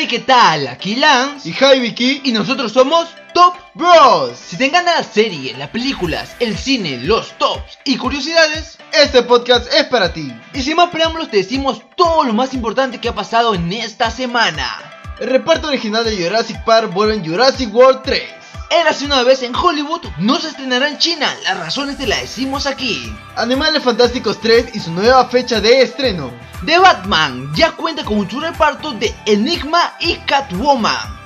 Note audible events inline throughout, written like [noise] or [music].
Hey, ¿qué tal? Aquí Lance y Hi Vicky y nosotros somos Top Bros. Si te encantan las series, las películas, el cine, los tops y curiosidades, este podcast es para ti. Y sin más preámbulos te decimos todo lo más importante que ha pasado en esta semana. El reparto original de Jurassic Park vuelve en Jurassic World 3. Érase una vez en Hollywood, no se estrenará en China, las razones te las decimos aquí. Animales Fantásticos 3 y su nueva fecha de estreno. The Batman ya cuenta con su reparto de Enigma y Catwoman.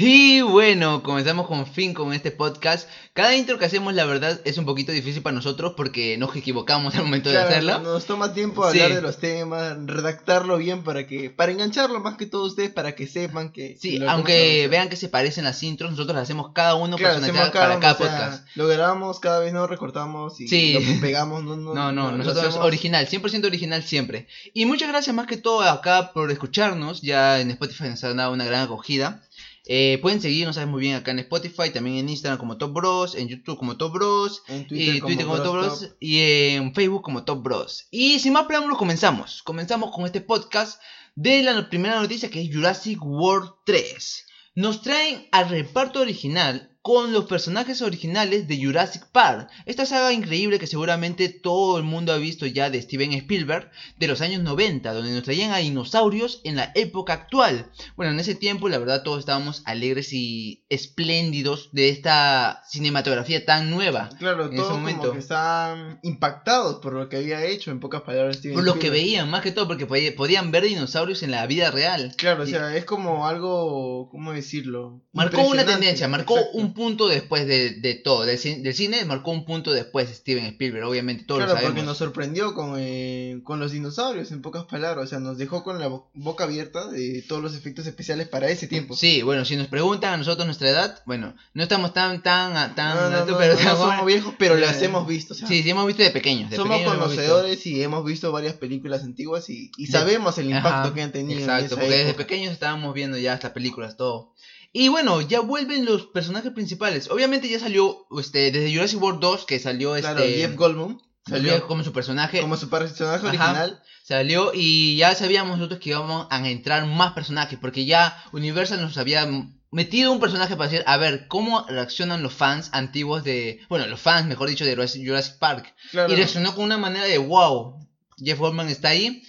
Y bueno, comenzamos con fin con este podcast. Cada intro que hacemos, la verdad, es un poquito difícil para nosotros porque nos equivocamos al momento de hacerlo. Nos toma tiempo hablar de los temas, redactarlo bien para que para engancharlo más que todo ustedes, para que sepan que. Sí, aunque vean que se parecen las intros, nosotros las hacemos cada uno para cada podcast. Lo grabamos cada vez, no recortamos y lo pegamos. No, no, no, no nosotros original, 100% original siempre. Y muchas gracias más que todo acá por escucharnos. Ya en Spotify nos ha dado una gran acogida. Eh, pueden seguirnos, sabes muy bien, acá en Spotify, también en Instagram como Top Bros, en YouTube como Top Bros, en Twitter, como, Top Bros, y en Facebook como Top Bros. Y sin más preámbulos, comenzamos. Comenzamos con este podcast de la primera noticia que es Jurassic World 3. Nos traen al reparto original con los personajes originales de Jurassic Park, esta saga increíble que seguramente todo el mundo ha visto ya de Steven Spielberg de los años 90, donde nos traían a dinosaurios en la época actual. Bueno, en ese tiempo la verdad todos estábamos alegres y espléndidos de esta cinematografía tan nueva. Claro, en todos como que estaban impactados por lo que había hecho, en pocas palabras Steven Por lo que veían, más que todo, porque podían ver dinosaurios en la vida real. Claro, o sea, es como algo, ¿cómo decirlo? Marcó una tendencia, marcó un punto después de, todo. Del, cine marcó un punto después Steven Spielberg, obviamente todos claro, lo sabemos. porque nos sorprendió con, eh, con los dinosaurios, en pocas palabras. O sea, nos dejó con la boca abierta de todos los efectos especiales para ese tiempo. Sí, bueno, si nos preguntan a nosotros nuestra edad, bueno, no estamos tan, tan, tan no, pero somos viejos, pero las hemos visto. sí, sí, hemos visto de pequeños. somos conocedores y hemos visto varias películas antiguas y, sabemos el impacto que han tenido. Exacto, porque desde pequeños estábamos viendo ya estas películas, todo. Y bueno, ya vuelven los personajes principales. Obviamente ya salió este desde Jurassic World 2 que salió este Jeff Goldblum salió como su personaje como su personaje original salió y ya sabíamos nosotros que íbamos a entrar más personajes porque ya Universal nos había metido un personaje para decir, a ver, ¿cómo reaccionan los fans antiguos de, bueno, los fans, mejor dicho, de Jurassic Park? Y reaccionó con una manera de, wow, Jeff Goldman está ahí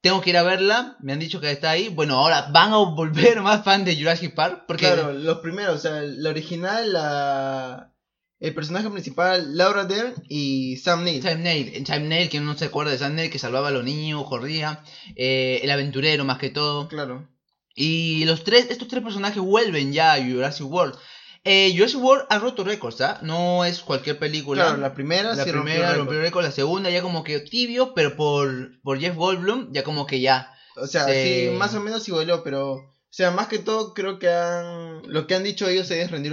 tengo que ir a verla, me han dicho que está ahí. Bueno, ahora van a volver [laughs] más fans de Jurassic Park. Porque... Claro, los primeros, o sea, la original, la... el personaje principal, Laura Dern y Sam Neill. Sam Neill, Sam Neill, que no se acuerda de Sam Neill, que salvaba a los niños, corría. Eh, el aventurero más que todo. Claro. Y los tres, estos tres personajes vuelven ya a Jurassic World. Eh, Jurassic World ha roto récords, ¿ah? No es cualquier película. Claro, la primera la primera rompió récord. La segunda ya como que tibio, pero por, por Jeff Goldblum ya como que ya. O sea, sí, más o menos igualó, pero o sea, más que todo creo que han lo que han dicho ellos es rendir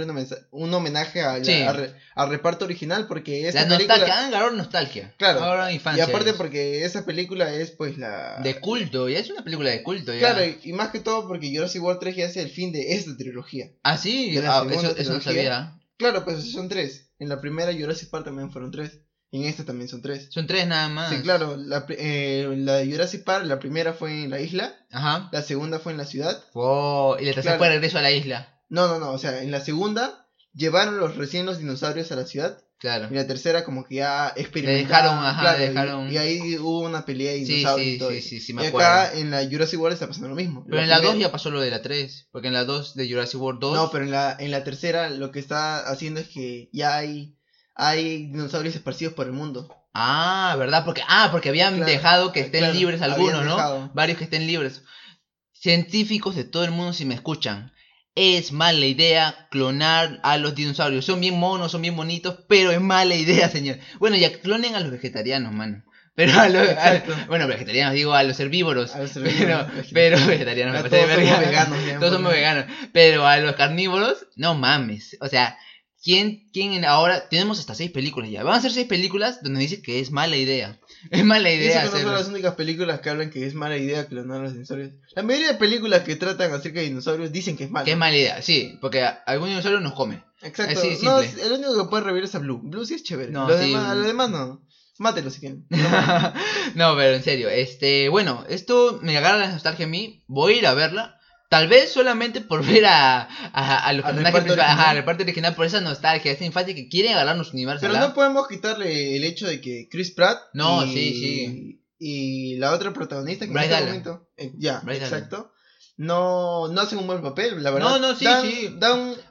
un, homenaje al reparto original porque esa la nostalgia, han ganado nostalgia. Claro. Ahora infancia. Y aparte porque esa película es pues la de culto, ya es una película de culto ya. Claro, y, más que todo porque Jurassic World 3 ya es el fin de esta trilogía. Ah, sí, ah, eso, eso no sabía. Claro, pues son tres. En la primera Jurassic Park también fueron tres. En esta también son tres. Son tres nada más. Sí, claro. La, eh, la de Jurassic Park, la primera fue en la isla. Ajá. La segunda fue en la ciudad. Wow. Y la tercera fue regreso a la isla. No, no, no. O sea, en la segunda llevaron los recién los dinosaurios a la ciudad. Claro. Y la tercera como que ya experimentaron. dejaron, ajá, dejaron. Y, ahí hubo una pelea de dinosaurios sí, sí, Sí, sí, me y acuerdo. acá en la Jurassic World está pasando lo mismo. Pero en la 2 ya pasó lo de la 3. Porque en la 2 de Jurassic World 2. No, pero en la, en la tercera lo que está haciendo es que ya hay, hay dinosaurios esparcidos por el mundo. Ah, ¿verdad? Porque, ah, porque habían dejado que estén libres algunos, ¿no? Varios que estén libres. Científicos de todo el mundo, si me escuchan, es mala idea clonar a los dinosaurios. Son bien monos, son bien bonitos, pero es mala idea, [laughs] señor. Bueno, ya clonen a los vegetarianos, mano. Pero a los, bueno, vegetarianos digo a los herbívoros. A los herbívoros [laughs] pero, pero vegetarianos me todos somos veganos. Todos somos veganos. Pero a los carnívoros, no mames. O sea, ¿Quién, quién ahora? Tenemos hasta seis películas ya. Van a ser seis películas donde dice que es mala idea. [laughs] Es mala idea. Dice que no son las únicas películas que hablan que es mala idea clonar a los dinosaurios. La mayoría de películas que tratan acerca de dinosaurios dicen que es mala. Que es mala idea, sí, porque algún dinosaurio nos come. Exacto. no, el único que puede revivir es a Blue. Blue sí es chévere. No, los, demás, los demás no. Mátelo si quieren. [laughs] no, pero en serio, este, bueno, esto me agarra la nostalgia a mí. Voy a ir a verla. Tal vez solamente por ver a, a, los personajes principales, ajá, el reparto original, por esa nostalgia, esa infancia que quieren agarrarnos universo. Pero no podemos quitarle el hecho de que Chris Pratt. No, sí, sí. Y la otra protagonista que en este momento. Eh, ya, exacto. No, no hacen un buen papel, la verdad. No, no, sí, sí.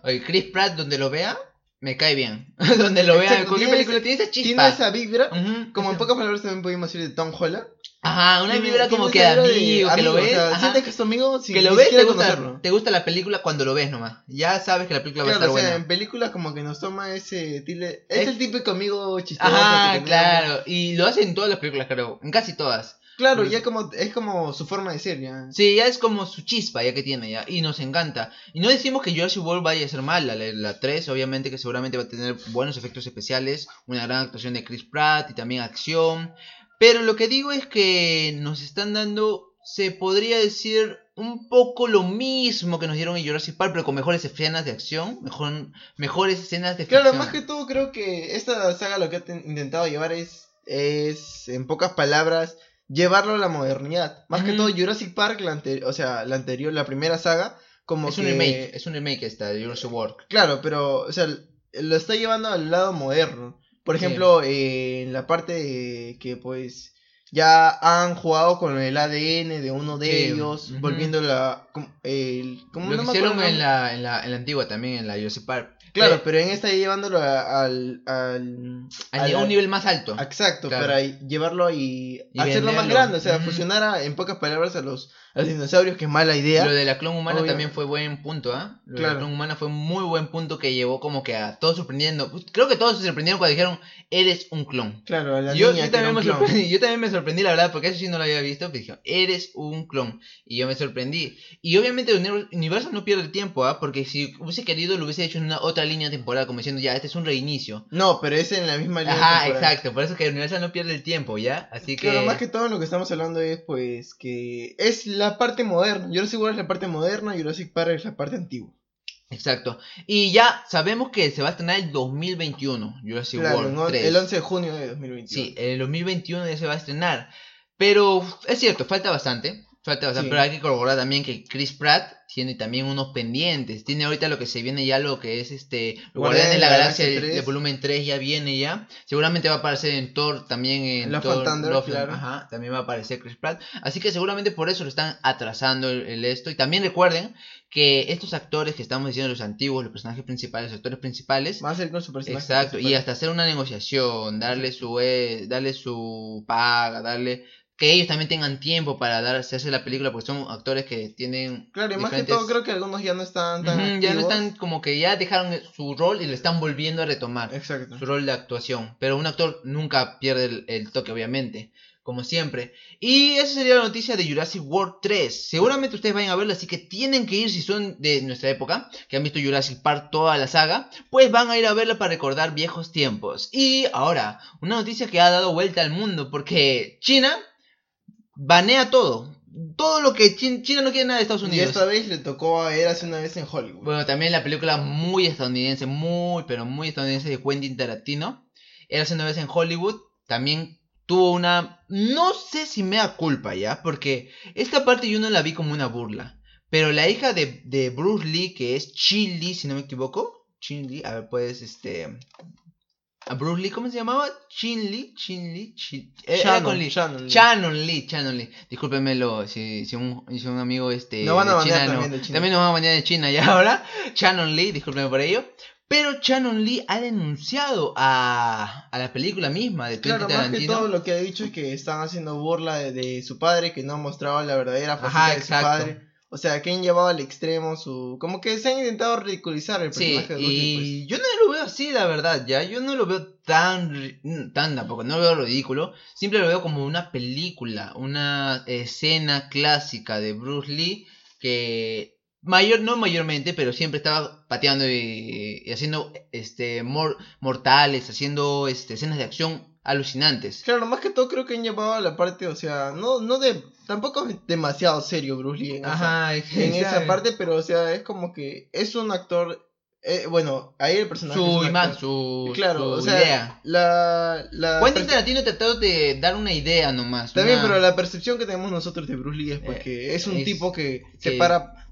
Oye, Chris Pratt, donde lo vea, me cae bien. [laughs] donde lo vea, cualquier película tiene esa chispa. Tiene esa vibra. como en pocas palabras también podemos decir de Tom Holland. Ajá, una vibra como que de amigo, que lo ves. sientes que es tu amigo que lo ves, te gusta, te gusta la película cuando lo ves nomás. Ya sabes que la película va a estar o sea, en películas como que nos toma ese Es, es el típico amigo chistoso. Ajá, claro. Y lo hacen en todas las películas, creo. En casi todas. Claro, ya como, es como su forma de ser, ya. Sí, ya es como su chispa, ya que tiene, ya. Y nos encanta. Y no decimos que Jurassic World vaya a ser mala. La, la 3, obviamente, que seguramente va a tener buenos efectos especiales. Una gran actuación de Chris Pratt y también acción. Pero lo que digo es que nos están dando, se podría decir, un poco lo mismo que nos dieron en Jurassic Park, pero con mejores escenas de acción, mejor, mejores escenas de Claro, más que todo creo que esta saga lo que ha intentado llevar es, es en pocas palabras, llevarlo a la modernidad. Más que todo Jurassic Park, la o sea, la anterior, la primera saga, como es un remake, es un remake esta de Jurassic World. Claro, pero, o sea, lo está llevando al lado moderno. Por ejemplo, en la parte que pues ya han jugado con el ADN de uno de ellos, volviendo la... El, Lo que hicieron en la, en, la, en la antigua también, en la Jurassic Park. Claro, pero en esta llevándolo al... al, a un nivel más alto. Exacto, para llevarlo y, hacerlo más grande, o sea, fusionar en pocas palabras a los, a los dinosaurios, que es mala idea. Lo de la clon humana también fue buen punto, ¿ah? Lo de la clon humana fue muy buen punto que llevó como que a todos sorprendiendo. Creo que todos se sorprendieron cuando dijeron, eres un clon. Claro, a la yo, niña yo también me sorprendí, [laughs] yo también me sorprendí, la verdad, porque eso sí no lo había visto, pero dijeron, eres un clon. Y yo me sorprendí. Y obviamente el universo no pierde tiempo, ¿ah? Porque si hubiese querido, lo hubiese hecho en una otra línea temporal, como diciendo, ya, este es un reinicio. No, pero es en la misma línea Ajá, exacto, por eso que el universo no pierde el tiempo, ¿ya? Así que... Claro, más que todo lo que estamos hablando es, pues, que es la parte moderna. Jurassic World es la parte moderna, Jurassic Park es la parte antigua. Exacto. Y ya sabemos que se va a estrenar el 2021, Jurassic World 3. El 11 de junio de 2021. Sí, el 2021 ya se va a estrenar. Pero es cierto, falta bastante. Falta bastante, pero hay que corroborar también que Chris Pratt tiene también unos pendientes. Tiene ahorita lo que se viene ya, lo que es este Guardián de la, Galaxia, de, volumen 3 ya viene ya. Seguramente va a aparecer en Thor también en Thor, claro. Ajá, también va a aparecer Chris Pratt. Así que seguramente por eso lo están atrasando el, esto. Y también recuerden que estos actores que estamos diciendo, los antiguos, los personajes principales, los actores principales. Van a ser con su personaje Exacto, y hasta hacer una negociación, darle su, eh, darle su paga, darle que ellos también tengan tiempo para dar, hacerse la película, porque son actores que tienen. Claro, y más que todo, creo que algunos ya no están tan. ya no están, como que ya dejaron su rol y le están volviendo a retomar. Exacto. Su rol de actuación. Pero un actor nunca pierde el, toque, obviamente. Como siempre. Y esa sería la noticia de Jurassic World 3. Seguramente ustedes vayan a verla, así que tienen que ir si son de nuestra época, que han visto Jurassic Park toda la saga, pues van a ir a verla para recordar viejos tiempos. Y ahora, una noticia que ha dado vuelta al mundo, porque China banea todo. Todo lo que China, no quiere nada de Estados Unidos. Y esta vez le tocó a él hace una vez en Hollywood. Bueno, también la película muy estadounidense, muy, pero muy estadounidense de Quentin Tarantino. Era hace una vez en Hollywood. También tuvo una... No sé si me da culpa ya, porque esta parte yo no la vi como una burla. Pero la hija de, de Bruce Lee, que es Chili, si no me equivoco. Chili, a ver, puedes, este Bruce Lee, ¿cómo se llamaba? Chin Lee, Chin Lee, Chin... Eh, Shannon, Lee. Shannon Lee. Shannon Lee, Discúlpenmelo si, si, un, si un amigo este, no van a China, también, de China. también nos van a banear de China ya [laughs] ahora. Shannon Lee, discúlpenme por ello. Pero Shannon Lee ha denunciado a, a la película misma de Claro, más que todo lo que ha dicho es que están haciendo burla de, de su padre, que no mostraba la verdadera faceta de su padre. O sea, que han llevado al extremo su... Como que se han intentado ridiculizar el personaje de y pues. yo no lo veo así, la verdad, ya. Yo no lo veo tan... Tan tampoco, no lo veo ridículo. Siempre lo veo como una película, una escena clásica de Bruce Lee que... Mayor, no mayormente, pero siempre estaba pateando y, haciendo este mortales, haciendo este, escenas de acción alucinantes. Claro, más que todo creo que han llevado a la parte, o sea, no, no de, tampoco es demasiado serio Bruce Lee en, esa, [laughs] en esa parte, pero o sea, es como que es un actor eh, bueno, ahí el personaje. Su es actor. su, Claro, su o sea, idea. La, la Quentin Tarantino trató de dar una idea nomás. También, una- pero la percepción que tenemos nosotros de Bruce Lee es pues Eh, es un es tipo que se que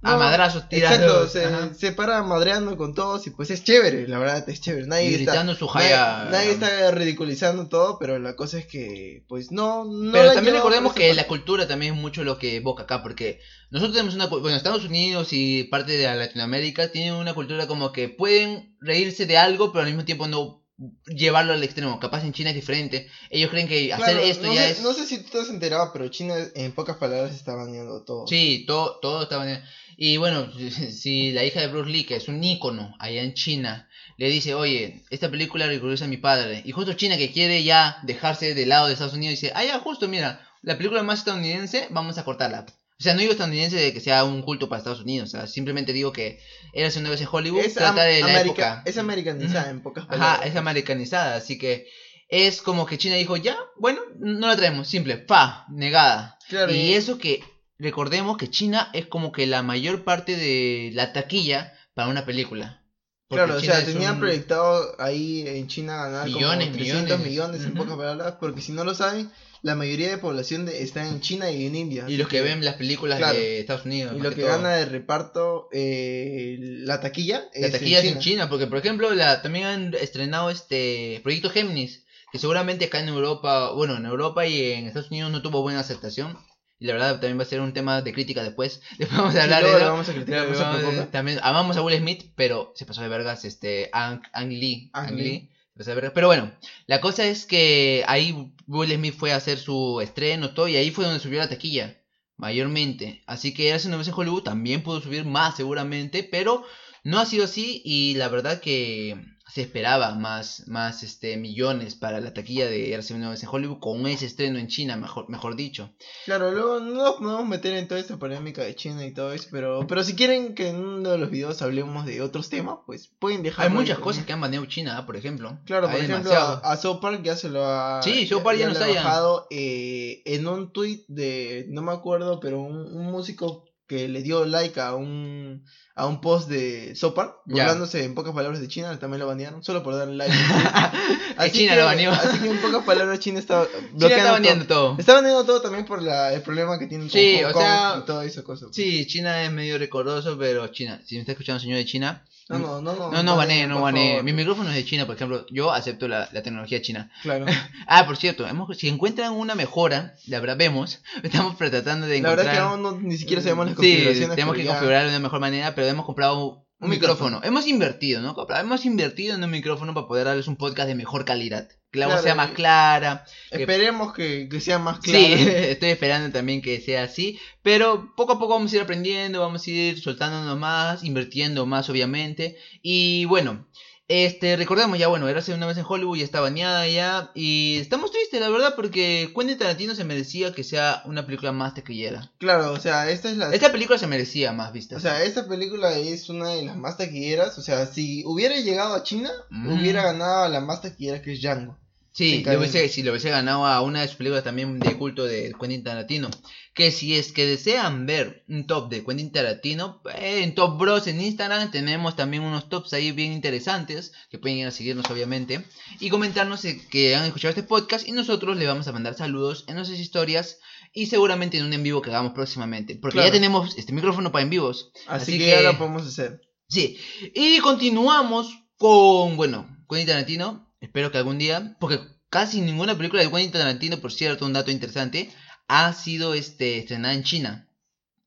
a madrazos tirando. Exacto, se, para madreando con todos y pues es chévere, la verdad es chévere. Nadie Y está, gritando su nadie, jaya. nadie está ridiculizando todo, pero la cosa es que pues no, no Pero también recordemos que la cultura también es mucho lo que evoca acá, porque nosotros tenemos una, bueno, Estados Unidos y parte de Latinoamérica tienen una cultura como que pueden reírse de algo, pero al mismo tiempo no llevarlo al extremo. Capaz en China es diferente. Ellos creen que hacer Claro, esto no ya sé, es... no sé si tú te has enterado, pero China en pocas palabras está baneando todo. Sí, todo, todo estaba bien. Y bueno, [laughs] si la hija de Bruce Lee, que es un ícono allá en China, le dice, oye, esta película ridiculiza a mi padre. Y justo China que quiere ya dejarse del lado de Estados Unidos, dice, ah, ya, justo, mira, la película más estadounidense, vamos a cortarla. O sea, no digo estadounidense de que sea un culto para Estados Unidos, o sea, simplemente digo que era una vez en Hollywood, Es, trata de la America- época. es americanizada en pocas palabras. Ajá, es americanizada, así que es como que China dijo, ya, bueno, no la traemos, simple, pa, negada. Claro, y eso que recordemos que China es como que la mayor parte de la taquilla para una película. Claro, o China sea, tenían un- proyectado ahí en China ganar Millones, como 300 millones. millones, en pocas palabras, porque si no lo saben, la mayoría de población de- está en China y en India. Y los que ven las películas Claro. de Estados Unidos. y lo que gana de reparto eh, la taquilla La es taquilla en es en China, porque por ejemplo la, también han estrenado este Proyecto Géminis, que seguramente acá en Europa, bueno, en Europa y en Estados Unidos no tuvo buena aceptación. Y la verdad también va a ser un tema de crítica después. [laughs] Después vamos a hablar de eso. vamos a criticar, Vamos- preocupe. también amamos a Will Smith, pero se pasó de vergas este Ang, Ang Lee. Ang Ang Lee. Lee, se pasó de vergas. Pero bueno, la cosa es que ahí Will Smith fue a hacer su estreno todo y ahí fue donde subió la taquilla. Mayormente. Así que hace una vez en Hollywood también pudo subir más seguramente, pero no ha sido así y la verdad que se esperaba más, más este, millones para la taquilla de Érase una vez en Hollywood con ese estreno en China, mejor, mejor dicho. Claro, luego no nos podemos meter en toda esta polémica de China y todo eso, pero, pero si quieren que en uno de los videos hablemos de otros temas, pues pueden dejar. Hay muchas cosas que han baneado China, ¿ah? por ejemplo. Claro, por ejemplo, demasiado. a, a South Park ya se lo ha. Sí, South Park ya no le está ha ya. bajado eh, en un tweet de. No me acuerdo, pero un, un músico que le dio like a un a un post de Ya. burlándose en pocas palabras de China, también lo banearon, solo por darle like. [laughs] Que China que, lo baneó. Así que en pocas palabras China está China está baneando todo. todo. Está baneando todo también por la, el problema que tienen con Sí, Hong o Kong sea, y toda esa cosa. Sí, China es medio recordoso, pero China, si me está escuchando señor de China, No, no, no, no. no, no banee, no favor. Mi micrófono es de China, por ejemplo, yo acepto la, la tecnología china. Claro. [laughs] Ah, por cierto, hemos, si encuentran una mejora, la verdad vemos, [laughs] estamos tratando de La encontrar... verdad es que aún no, ni siquiera sabemos las Sí, configuraciones. tenemos que ya- configurar de una mejor manera, pero hemos comprado un, micrófono. micrófono. Hemos invertido, ¿no? Hemos invertido en un micrófono para poder darles un podcast de mejor calidad. Que la voz Claro, sea más clara. Esperemos que, que sea más claro. Sí, [laughs] estoy esperando también que sea así. Pero poco a poco vamos a ir aprendiendo, vamos a ir soltándonos más, invirtiendo más, obviamente. Y bueno, este, recordemos ya, bueno, era hace una vez en Hollywood, ya está bañada ya. Y estamos tristes, la verdad, porque Quentin Tarantino se merecía que sea una película más taquillera. Claro, o sea, esta es la. Esta película se merecía más vistas. O sea, esta película es una de las más taquilleras. O sea, si hubiera llegado a China, Mm. hubiera ganado a la más taquillera que es Django. Sí, cadena. hubiese, si le hubiese ganado a una de sus películas también de culto de Quentin Tarantino. Que si es que desean ver un top de Quentin Tarantino, eh, en Top Bros en Instagram tenemos también unos tops ahí bien interesantes, que pueden ir a seguirnos obviamente, y comentarnos que han escuchado este podcast y nosotros le vamos a mandar saludos en nuestras historias y seguramente en un en vivo que hagamos próximamente. Porque Claro. ya tenemos este micrófono para en vivos. Así, Así que, que- ya lo podemos hacer. Sí, y continuamos con, bueno, Quentin Tarantino. Espero que algún día, porque casi ninguna película de Quentin Tarantino, por cierto, un dato interesante, ha sido este, estrenada en China.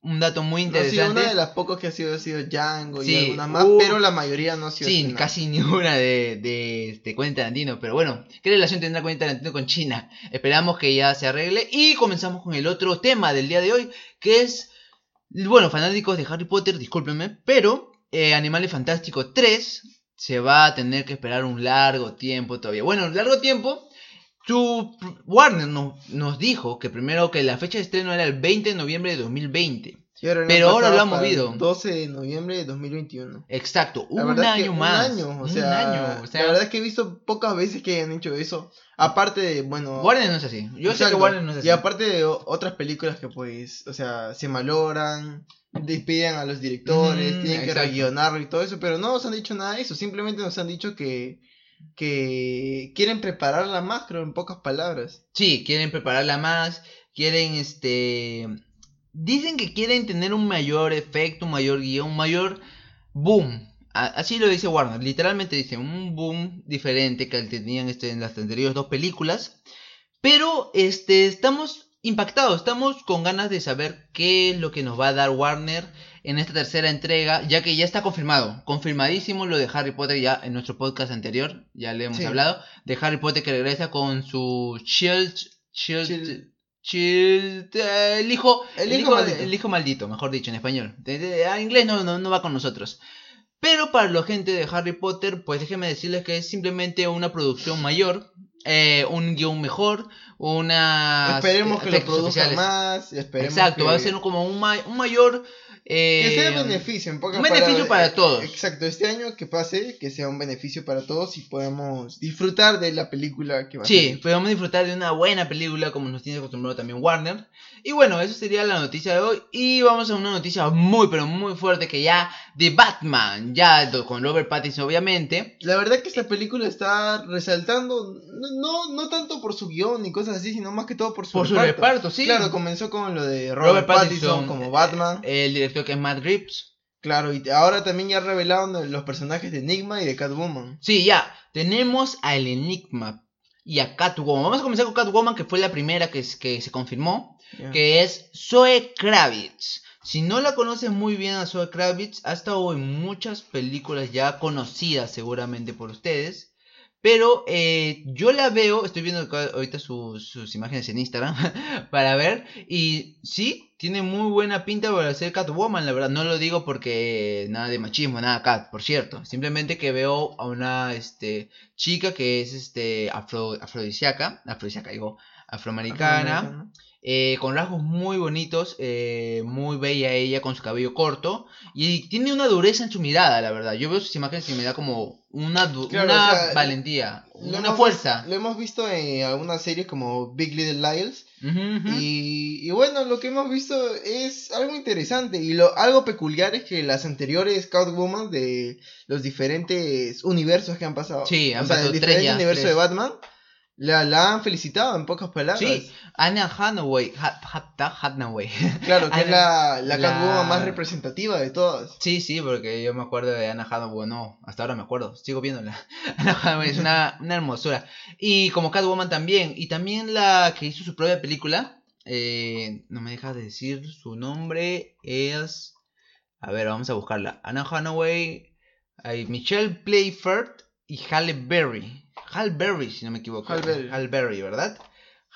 Un dato muy No, sí, interesante. una de las pocas que ha sido ha sido Django Sí, y algunas más, uh, pero la mayoría no ha sido. Sí, estrenada. casi [laughs] ninguna de, de, de Quentin Tarantino. Pero bueno, ¿qué relación tendrá Quentin Tarantino con China? Esperamos que ya se arregle. Y comenzamos con el otro tema del día de hoy, que es, bueno, fanáticos de Harry Potter, discúlpenme, pero eh, Animales Fantásticos 3 se va a tener que esperar un largo tiempo todavía. Bueno, largo tiempo Su Warner nos, nos dijo que primero que la fecha de estreno era el 20 de noviembre de 2020. Y ahora Pero ahora lo el movido. 12 de noviembre de 2021. Exacto, un es año que más. Un año, o un sea, año, o sea, la verdad es que he visto pocas veces que hayan hecho eso. Aparte de, bueno... Warner no es así. Yo sé que Warner no es así. Y aparte de otras películas que pues, o sea, se malogran, despiden a los directores, tienen que rellenarlo y todo eso, pero no nos han dicho nada de eso, simplemente nos han dicho que, que quieren prepararla más, creo, en pocas palabras. Sí, quieren prepararla más, quieren este... Dicen que quieren tener un mayor efecto, un mayor guion, un mayor boom. Así lo dice Warner, literalmente dice un boom diferente que tenían este, en las anteriores dos películas. Pero este, estamos impactados, estamos con ganas de saber qué es lo que nos va a dar Warner en esta tercera entrega, ya que ya está confirmado, confirmadísimo lo de Harry Potter ya en nuestro podcast anterior, ya le hemos Sí. hablado, de Harry Potter que regresa con su Shield, Shield, Shield. Shield, eh, el hijo, El hijo maldito. el hijo maldito, mejor dicho en español, de, de- a inglés no, no, no va con nosotros. Pero para la gente de Harry Potter, pues déjenme decirles que es simplemente una producción mayor, eh, un guion mejor, una... esperemos que lo produzcan más, esperemos Exacto, que, va a ser como un, ma- un mayor... que eh, sea beneficio, en pocas un beneficio palabras. para Eh, todos. Exacto, este año que pase, que sea un beneficio para todos y podamos disfrutar de la película que va a Sí, salir. podemos disfrutar de una buena película como nos tiene acostumbrado también Warner. Y bueno, eso sería la noticia de hoy. Y vamos a una noticia muy, pero muy fuerte que ya de Batman, ya con Robert Pattinson obviamente. La verdad que esta película está resaltando, no, no, tanto por su guion ni cosas así, sino más que todo por su Por su reparto. reparto, sí. Claro, comenzó con lo de Robert, Pattinson, como Batman. eh, el director que es Matt Reeves. claro, y ahora también ya revelaron los personajes de Enigma y de Catwoman. Sí, ya. Tenemos al Enigma y a Catwoman. Vamos a comenzar con Catwoman, que fue la primera que, es- que se confirmó. Que es Zoe Kravitz. Si no la conoces muy bien a Zoe Kravitz, ha estado en muchas películas ya conocidas seguramente por ustedes. Pero eh, yo la veo, estoy viendo ahorita sus, imágenes en Instagram [laughs] para ver. Y sí, tiene muy buena pinta para ser Catwoman, la verdad. No lo digo porque nada de machismo, nada Cat, por cierto. Simplemente que veo a una este, chica que es este, afro, afrodisíaca, afrodisíaca digo. Afroamericana. Eh, con rasgos muy bonitos, eh, muy bella ella con su cabello corto y tiene una dureza en su mirada, la verdad. Yo veo sus imágenes y me da como una, Claro, una o sea, valentía, una hemos fuerza. Lo hemos visto en algunas series como Big Little ujú. Y, y bueno, lo que hemos visto es algo interesante. Y lo algo peculiar es que las anteriores Catwoman de los diferentes universos que han pasado. Sí, han o sea, pasado el tres diferente ya, universo tres. de Batman. La, la han felicitado en pocas palabras. Sí, Anna Hathaway, Ha- Ha- Hathaway. Claro, que es la, [laughs] la La- Catwoman más representativa de todas. Sí, sí, porque yo me acuerdo de Anna Hathaway, no, hasta ahora me acuerdo, sigo viéndola. [laughs] Anna Hathaway es una, una hermosura. Y como Catwoman también, y también la que hizo su propia película, eh, no me dejas de decir su nombre, es... A ver, vamos a buscarla. Anna Hathaway, hay Michelle Playford y Halle Berry. Halle Berry, si no me equivoco. Halle Berry. Halle Berry, ¿verdad?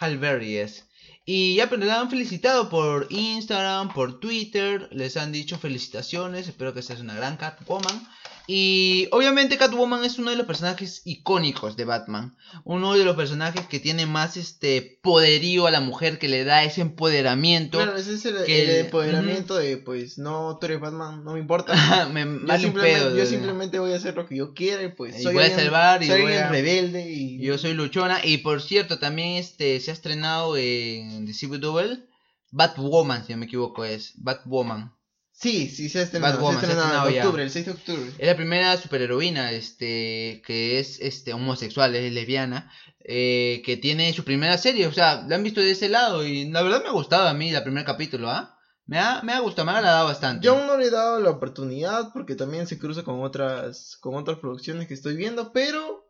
Halle Berry es. Y ya pero la han felicitado por Instagram, por Twitter, les han dicho felicitaciones, espero que seas una gran Catwoman. Y obviamente Catwoman es uno de los personajes icónicos de Batman, uno de los personajes que tiene más este poderío a la mujer, que le da ese empoderamiento. Claro, ese es el, que el el- empoderamiento de, pues, no, tú eres Batman, no me importa. [laughs] me Yo simplemente, pedo, yo simplemente voy a hacer lo que yo quiera y pues Y soy voy a salvar y soy voy a- rebelde y Yo soy luchona y por cierto también este se ha estrenado en The Civil Double Batwoman, si no me equivoco es Batwoman. Sí, sí, se ha estrenado, Batwoman, se ha estrenado en ya. octubre, el 6 de octubre. Es la primera superheroína este, que es este, homosexual, es lesbiana, eh, que tiene su primera serie. O sea, la han visto de ese lado y la verdad me ha gustado a mí el primer capítulo, ¿ah? Me ha, me ha gustado, me ha agradado bastante. Yo aún no le he dado la oportunidad porque también se cruza con otras con otras producciones que estoy viendo, pero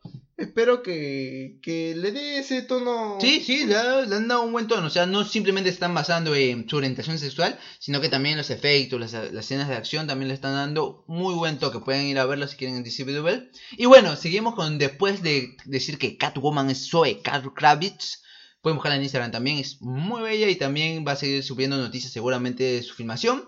espero que, que le dé ese tono. Sí, sí, le, ha- le han dado un buen tono. O sea, no simplemente están basando en su orientación sexual, sino que también los efectos, las, las escenas de acción también le están dando muy buen toque. Pueden ir a verlo si quieren en DC Double. Y bueno, seguimos con después de decir que Catwoman es Zoe Car- Kravitz. Pueden buscarla en Instagram también, es muy bella y también va a seguir subiendo noticias seguramente de su filmación.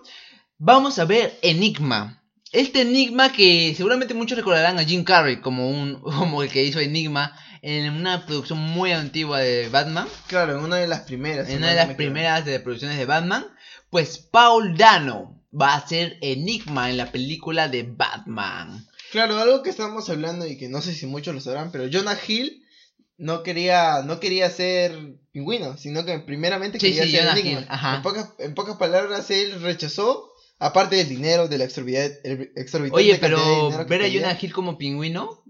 Vamos a ver Enigma. Este Enigma que seguramente muchos recordarán a Jim Carrey como, un, [laughs] como el que hizo Enigma en una producción muy antigua de Batman. Claro, en una de las primeras. En una de las primeras de producciones de Batman. Pues Paul Dano va a ser Enigma en la película de Batman. Claro, algo que estamos hablando y que no sé si muchos lo sabrán, pero Jonah Hill no quería, no quería ser pingüino, sino que primeramente quería ser Enigma. En, pocas, en pocas palabras, él rechazó, aparte del dinero, de la exorbitante. Oye, pero ver a Jonah Hill como pingüino.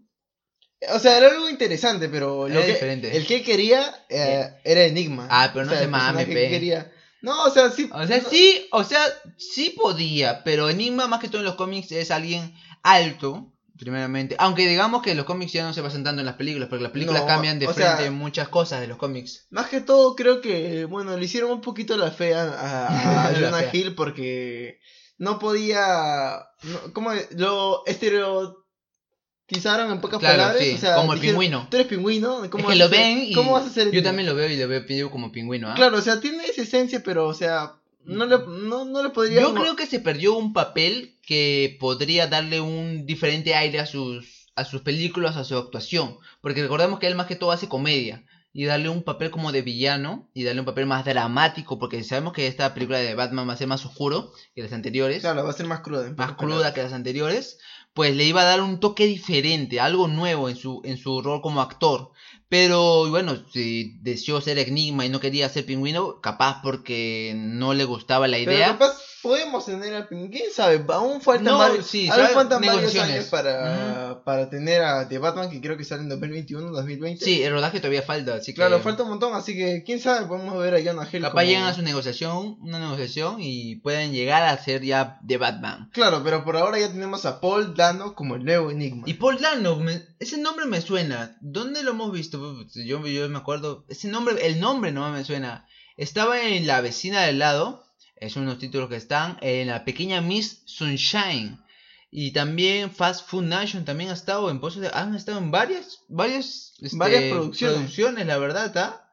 O sea, era algo interesante, pero lo que, diferente. el que quería eh, era Enigma. Ah, pero no se mames, quería No, o sea, sí. O sea, sí, o sea, sí podía, pero Enigma más que todo en los cómics es alguien alto, primeramente. Aunque digamos que los cómics ya no se basan tanto en las películas, porque las películas cambian de frente muchas cosas de los cómics. Más que todo, creo que, bueno, le hicieron un poquito la fe a, [laughs] Jonah Hill porque no podía. como lo estereotizaron en pocas palabras. como el pingüino. Tú eres pingüino. ¿cómo es que lo ven y. ¿Cómo vas a ser Yo también lo veo y lo veo como pingüino. ¿ah? Claro, o sea, tiene esa esencia, pero, o sea no le, no, no le podría... Yo creo que se perdió un papel que podría darle un diferente aire a sus, a sus películas, a su actuación. Porque recordemos que él más que todo hace comedia. Y darle un papel como de villano. Y darle un papel más dramático. Porque sabemos que esta película de Batman va a ser más oscuro que las anteriores. Claro, va a ser más cruda. Más cruda que las anteriores. Pues le iba a dar un toque diferente. Algo nuevo en su, en su rol como actor. Pero bueno, si deseó ser Enigma y no quería ser pingüino, capaz porque no le gustaba la idea. Pero capaz podemos tener al pingüino, quién sabe, aún faltan, varios, sí, faltan varios años para, para tener a The Batman, que creo que sale en 2021, 2020. Sí, el rodaje todavía falta, así que... Claro, falta un montón, así que quién sabe, podemos ver a Jonah Hill Capaz llegan a su negociación, una negociación y pueden llegar a ser ya The Batman. Claro, pero por ahora ya tenemos a Paul Dano como el nuevo Enigma. Y Paul Dano, ese nombre me suena, ¿dónde lo hemos visto? Yo, yo me acuerdo, ese nombre, el nombre no me suena. Estaba en La vecina del lado es unos títulos que están en la pequeña Miss Sunshine. Y también Fast Food Nation también ha estado en han estado en varias, varias, este, varias producciones. la verdad, ¿está?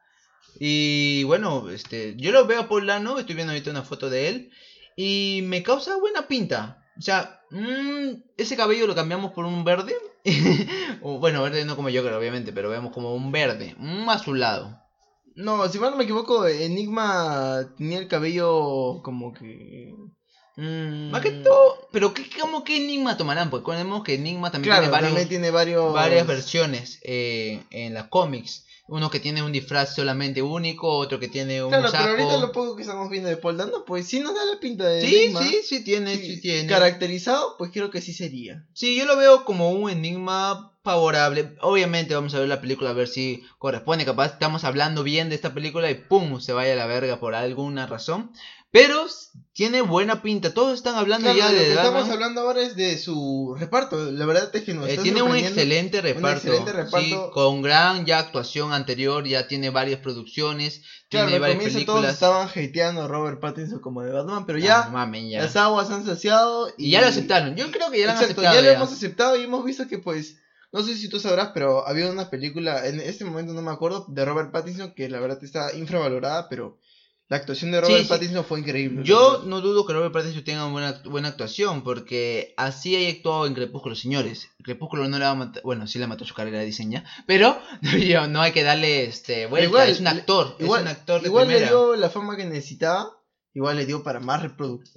Y bueno, este, yo lo veo a Polano, estoy viendo ahorita una foto de él y me causa buena pinta. O sea, mm, ese cabello lo cambiamos por un verde. [laughs] bueno, verde no como yo creo, obviamente, pero vemos como un verde, un azulado. No, si mal no me equivoco, Enigma tenía el cabello como que. Mmm... Más que todo, pero ¿qué, ¿cómo que Enigma tomarán? Pues recordemos que Enigma también tiene, varios, tiene varios... varias versiones eh, en las cómics. Uno que tiene un disfraz solamente único, otro que tiene un claro, pero ahorita lo poco que estamos viendo de Paul Dano, pues sí nos da la pinta de Sí, enigma. sí, sí tiene, sí, tiene. Caracterizado, pues creo que sí sería. Sí, yo lo veo como un enigma favorable. Obviamente vamos a ver la película a ver si corresponde. Capaz estamos hablando bien de esta película y pum, se vaya a la verga por alguna razón. Pero tiene buena pinta. Todos están hablando ya de. Lo que estamos hablando ahora es de su reparto. La verdad es que nos eh, tiene un excelente reparto. Un excelente reparto. con gran ya actuación anterior. Ya tiene varias producciones. Claro, tiene varias películas. todos estaban hateando a Robert Pattinson como de Batman. Pero ya, ah, ya. las aguas han saciado. Y... ya lo aceptaron. Yo creo que ya lo han aceptado. Ya lo hemos aceptado y hemos visto que, pues. No sé si tú sabrás, pero había una película, en este momento no me acuerdo, de Robert Pattinson que la verdad está infravalorada, pero la actuación de Robert Pattinson fue increíble. Yo no dudo que Robert Pattinson tenga una buena, buena actuación, porque así ha actuado en Crepúsculo, señores. Crepúsculo no le va a matar, bueno, sí le mató su carrera de diseño, pero [laughs] no hay que darle este vuelta, igual, es un actor, igual, es un actor de Igual le dio la fama que necesitaba, igual le dio para más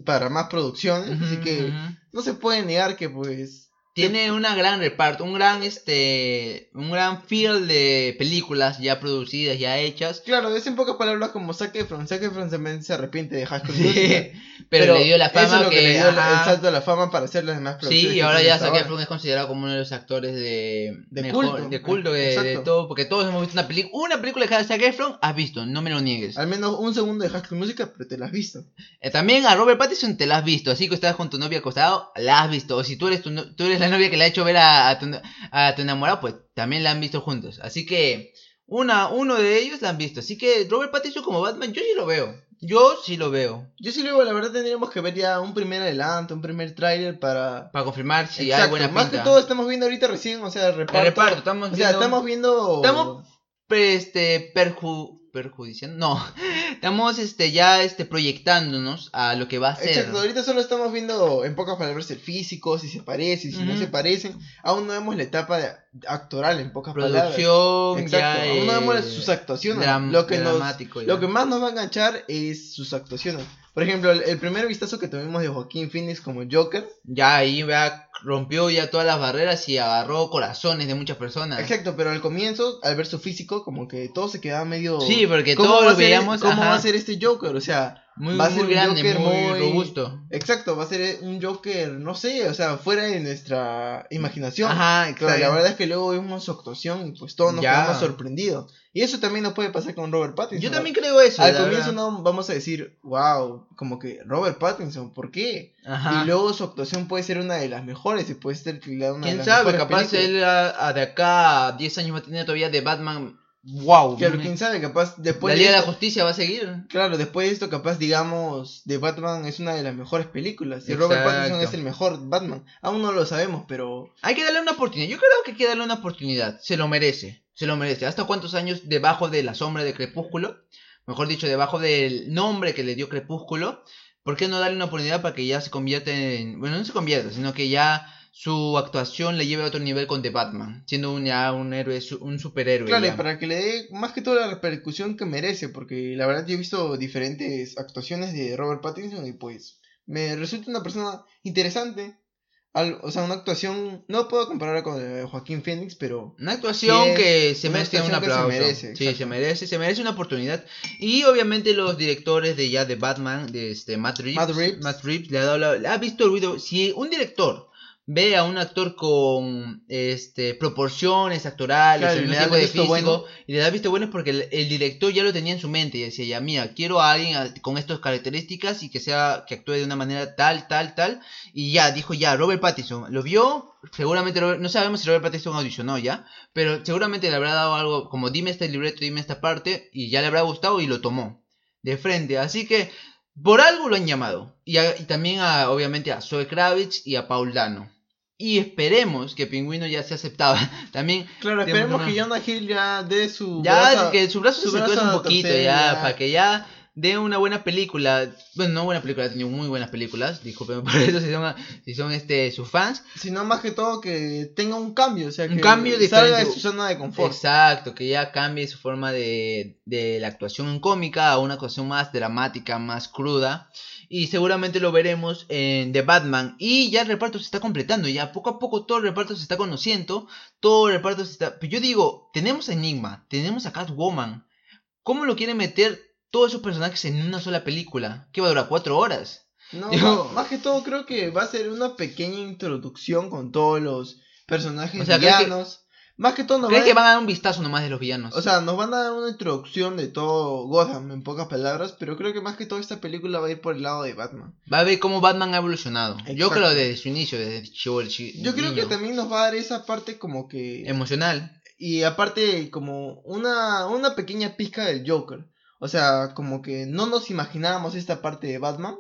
para más producciones, así que no se puede negar que pues tiene una gran reparto, un gran este, un gran feel de películas ya producidas, ya hechas. Claro, es en pocas palabras como Zac Efron. Zac Efron también se arrepiente de High School [laughs] pero, le dio la fama eso es lo que, le dio el salto de la fama para hacer las demás producciones. Sí, y ahora ya Zac Efron es considerado como uno de los actores de, de culto, de, culto de, todo, porque todos hemos visto una película, una película de Zac Efron, has visto, no me lo niegues. Al menos un segundo de School Musical, pero te la has visto. Eh, también a Robert Pattinson te la has visto, así que estás con tu novia acostado, la has visto. O si tú eres tu, tú eres la novia que le ha hecho ver a a, tu, enamorado, pues también la han visto juntos. Así que una, uno de ellos la han visto. Así que Robert Pattinson como Batman, yo sí lo veo. Yo sí lo veo. Yo sí lo veo, la verdad tendríamos que ver ya un primer adelanto, un primer tráiler para... Para confirmar si hay buena pinta. Más que todo estamos viendo ahorita recién, o sea, el reparto. El reparto estamos o sea, estamos viendo... Estamos este, perju perjudiciando. No, [laughs] estamos este, ya este, proyectándonos a lo que va a ser. Exacto, ahorita solo estamos viendo en pocas palabras el físico, si se parece, si no se parecen. Aún no vemos la etapa de- actoral en pocas palabras. Producción, Exacto, ya. aún no vemos eh, sus actuaciones. lo, que nos, lo que más nos va a enganchar es sus actuaciones. Por ejemplo, el, el primer vistazo que tuvimos de Joaquín Phoenix como Joker. Ya ahí ya rompió ya todas las barreras y agarró corazones de muchas personas. Exacto, pero al comienzo, al ver su físico, como que todo se quedaba medio. Sí, porque ¿Cómo todos va a lo veíamos. ¿Cómo ajá, va a ser este Joker? O sea, muy, va a ser muy un grande, Joker muy, muy- robusto. exacto, va a ser un Joker, no sé, o sea, fuera de nuestra imaginación. Ajá, O sea, la verdad es que luego vimos su actuación y pues todos nos Ya. quedamos sorprendidos. Y eso también nos puede pasar con Robert Pattinson. Yo también creo eso. Al comienzo verdad. no vamos a decir, wow, como que Robert Pattinson, ¿por qué? Ajá. Y luego su actuación puede ser una de las mejores y puede ser una de ¿Quién las sabe? Capaz películas. él a, a de acá a 10 años va a tener todavía de Batman. ¡Wow! Claro, quién sabe, capaz después la de Liga de la esto- Justicia va a seguir. Claro, después de esto, capaz, digamos, de Batman es una de las mejores películas. Y Robert Pattinson es el mejor Batman. Aún no lo sabemos, pero. Hay que darle una oportunidad. Yo creo que hay que darle una oportunidad. Se lo merece. Se lo merece. ¿Hasta cuántos años debajo de la sombra de Crepúsculo? Mejor dicho, debajo del nombre que le dio Crepúsculo. ¿Por qué no darle una oportunidad para que ya se convierta en... Bueno, no se convierta, sino que ya su actuación le lleve a otro nivel con The Batman. Siendo un, ya un héroe, su- un superhéroe. Claro, y ya. para que le dé más que todo la repercusión que merece. Porque la verdad, yo he visto diferentes actuaciones de Robert Pattinson y pues. Me resulta una persona interesante. Al- o sea, una actuación. No puedo compararla con de Joaquín Phoenix, pero. Una actuación es que se merece un se aplauso. merece, sí, se merece, se merece una oportunidad. Y obviamente los directores de ya de Batman, de este Matt Reeves, Matt Reeves. Matt Reeves le ha dado la- ha visto el video. Si un director ve a un actor con este proporciones actorales, Claro, tipo de físico, bueno. y le da visto bueno es porque el, el director ya lo tenía en su mente y decía, ya mira, quiero a alguien a- con estas características y que sea que actúe de una manera tal, tal, tal, y ya dijo ya Robert Pattinson, lo vio, seguramente Robert- no sabemos si Robert Pattinson audicionó ya, pero seguramente le habrá dado algo como dime este libreto, dime esta parte y ya le habrá gustado y lo tomó de frente, así que por algo lo han llamado. Y, a- y también a, obviamente a Zoe Kravitz y a Paul Dano. Y esperemos que Pingüino ya se aceptaba. [laughs] También Claro, esperemos una- que Jonah Hill ya dé su. ya brazo- que su brazo su se brazo un poquito ya, ya. para que ya dé una buena película. Bueno, no buena película, ha tenido muy buenas películas. Discúlpenme [laughs] por eso si son, si son este sus fans. Sino más que todo que tenga un cambio, o sea, Un que cambio salga de su zona de confort. Exacto, que ya cambie su forma de, de la actuación cómica a una actuación más dramática, más cruda. Y seguramente lo veremos en The Batman. Y ya el reparto se está completando. Ya poco a poco todo el reparto se está conociendo. Todo el reparto se está. Pero yo digo, tenemos a Enigma, tenemos a Catwoman. ¿Cómo lo quieren meter todos esos personajes en una sola película? ¿Qué va a durar? ¿Cuatro horas? No, Yo- [laughs] más, que todo creo que va a ser una pequeña introducción con todos los personajes O sea, ¿crees que- villanos. Más que todo nos ¿Crees va que a- van a dar un vistazo nomás de los villanos? O sea, nos van a dar una introducción de todo Gotham en pocas palabras, pero creo que más que todo esta película va a ir por el lado de Batman. Va a ver cómo Batman ha evolucionado. Yo Exacto. creo desde su inicio, desde chivo el chi- Yo creo que también nos va a dar esa parte como que... Emocional. Y aparte como una, una pequeña pizca del Joker. O sea, como que no nos imaginábamos esta parte de Batman.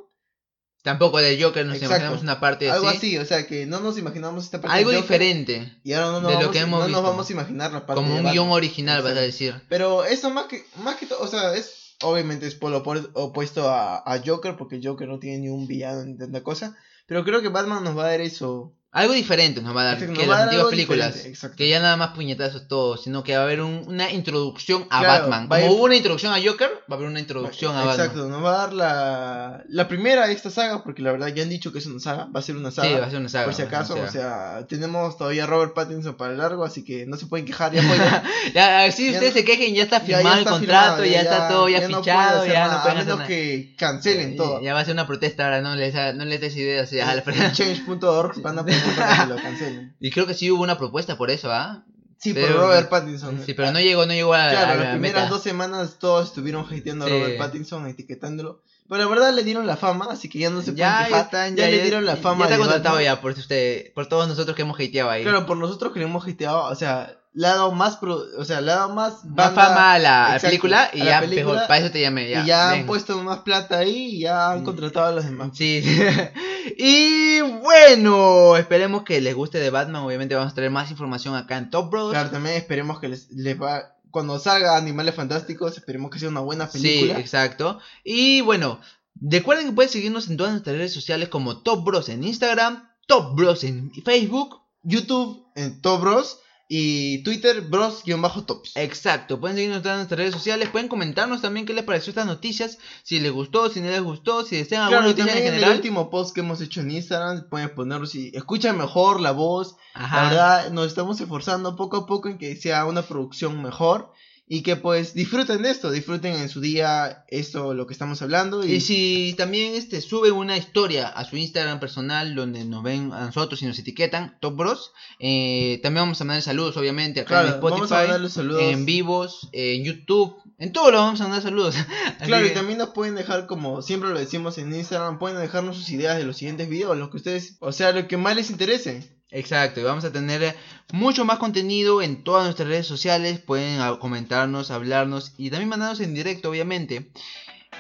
Tampoco de Joker nos Exacto. imaginamos una parte Algo así. así, o sea, que no nos imaginábamos esta parte Algo del Joker. diferente. Y ahora no, nos de lo vamos, que hemos no visto. nos vamos a imaginar la parte Como de un guion original, vas a decir. Pero eso más que, más que todo, o sea, es obviamente es por lo opor- opuesto a, a Joker, porque Joker no tiene ni un villano ni tanta cosa. Pero creo que Batman nos va a dar eso. Algo diferente nos va a dar Exacto, que a las antiguas películas. exacto. Que ya nada más puñetazos todo, sino que va a haber un- una introducción a Claro, Batman. a Como hubo una introducción a Joker, va a haber una introducción a Batman. Exacto, nos va a dar la, la primera de esta saga, porque la verdad ya han dicho que es una saga, va a ser una saga. Sí, va a ser una saga. por si a acaso, o sea, tenemos todavía a Robert Pattinson para largo, así que no se pueden quejar. Ya fue, ya- Ya, así ya ustedes no- se quejen, ya está ya- ya firmado está el contrato, firmado, ya, está todo ya, no fichado, hacer ya no pueden A menos nada. que cancelen todo. Ya va a ser una protesta ahora, no les, no les des ideas a change.org van a poner para que lo cancelen. [laughs] Y creo que sí hubo una propuesta por eso, ¿ah? Sí, Pero- por Robert Pattinson. Sí, pero no llegó, no llegó a, Claro, a las la primeras meta. dos semanas todos estuvieron hateando a Sí. Robert Pattinson, etiquetándolo. Pero la verdad le dieron la fama, así que ya no se pueden ya, quejar. ya están, ya, le dieron la fama. Ya está contratado ya por usted, por todos nosotros que hemos hateado ahí. Claro, por nosotros que le hemos hateado, o sea, le ha dado más, pro- o sea, le ha dado más, Más banda fama a la, exacto, película y a la ya película, mejor, para eso te llamé ya. y ya han puesto más plata ahí y ya han Mm. contratado a los demás. Sí. [laughs] y bueno, esperemos que les guste de Batman. Obviamente vamos a traer más información acá en Top Bros. Claro, también esperemos que les, les va, cuando salga Animales Fantásticos, esperemos que sea una buena película. Sí, exacto. Y bueno, recuerden que pueden seguirnos en todas nuestras redes sociales como Top Bros en Instagram, Top Bros en Facebook, YouTube en Top Bros y Twitter bros-tops. Exacto, pueden seguirnos en nuestras redes sociales, pueden comentarnos también qué les pareció estas noticias, si les gustó, si no les gustó, si desean alguna Claro, noticia en el último post que hemos hecho en Instagram pueden ponerlo si escuchan mejor la voz. Ajá. La verdad, nos estamos esforzando poco a poco en que sea una producción mejor y que pues disfruten de esto, disfruten en su día esto, lo que estamos hablando. Y, Y si también este sube una historia a su Instagram personal donde nos ven a nosotros y nos etiquetan, Top Bros, eh, también vamos a mandar saludos, obviamente, acá claro, en Spotify, vamos a saludos. en vivos, en YouTube, en todo lo vamos a mandar saludos. [laughs] Claro, y también nos pueden dejar, como siempre lo decimos en Instagram, pueden dejarnos sus ideas de los siguientes videos, lo que ustedes, o sea, lo que más les interese. Exacto, y vamos a tener mucho más contenido en todas nuestras redes sociales. Pueden comentarnos, hablarnos y también mandarnos en directo, obviamente.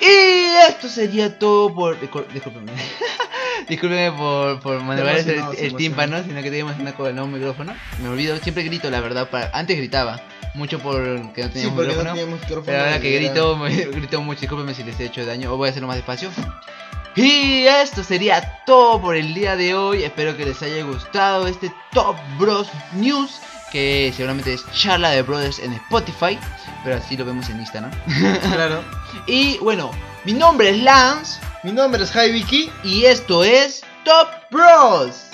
Y esto sería todo por. discul- [laughs] Discúlpenme por, por manejar el, tímpano, sino que tengo emocionado con el nuevo micrófono. Me olvido, siempre grito, la verdad. Para... Antes gritaba mucho porque no Sí, teníamos porque micrófono. no teníamos micrófono. Pero ahora que grito, [laughs] me grito mucho. Discúlpenme si les he hecho daño. O voy a hacerlo más despacio. Y esto sería todo por el día de hoy. Espero que les haya gustado este Top Bros News. Que seguramente es charla de brothers en Spotify. Pero así lo vemos en Insta, ¿no? Claro. [laughs] Y bueno, mi nombre es Lance. Mi nombre es Javi Vicky. Y esto es Top Bros.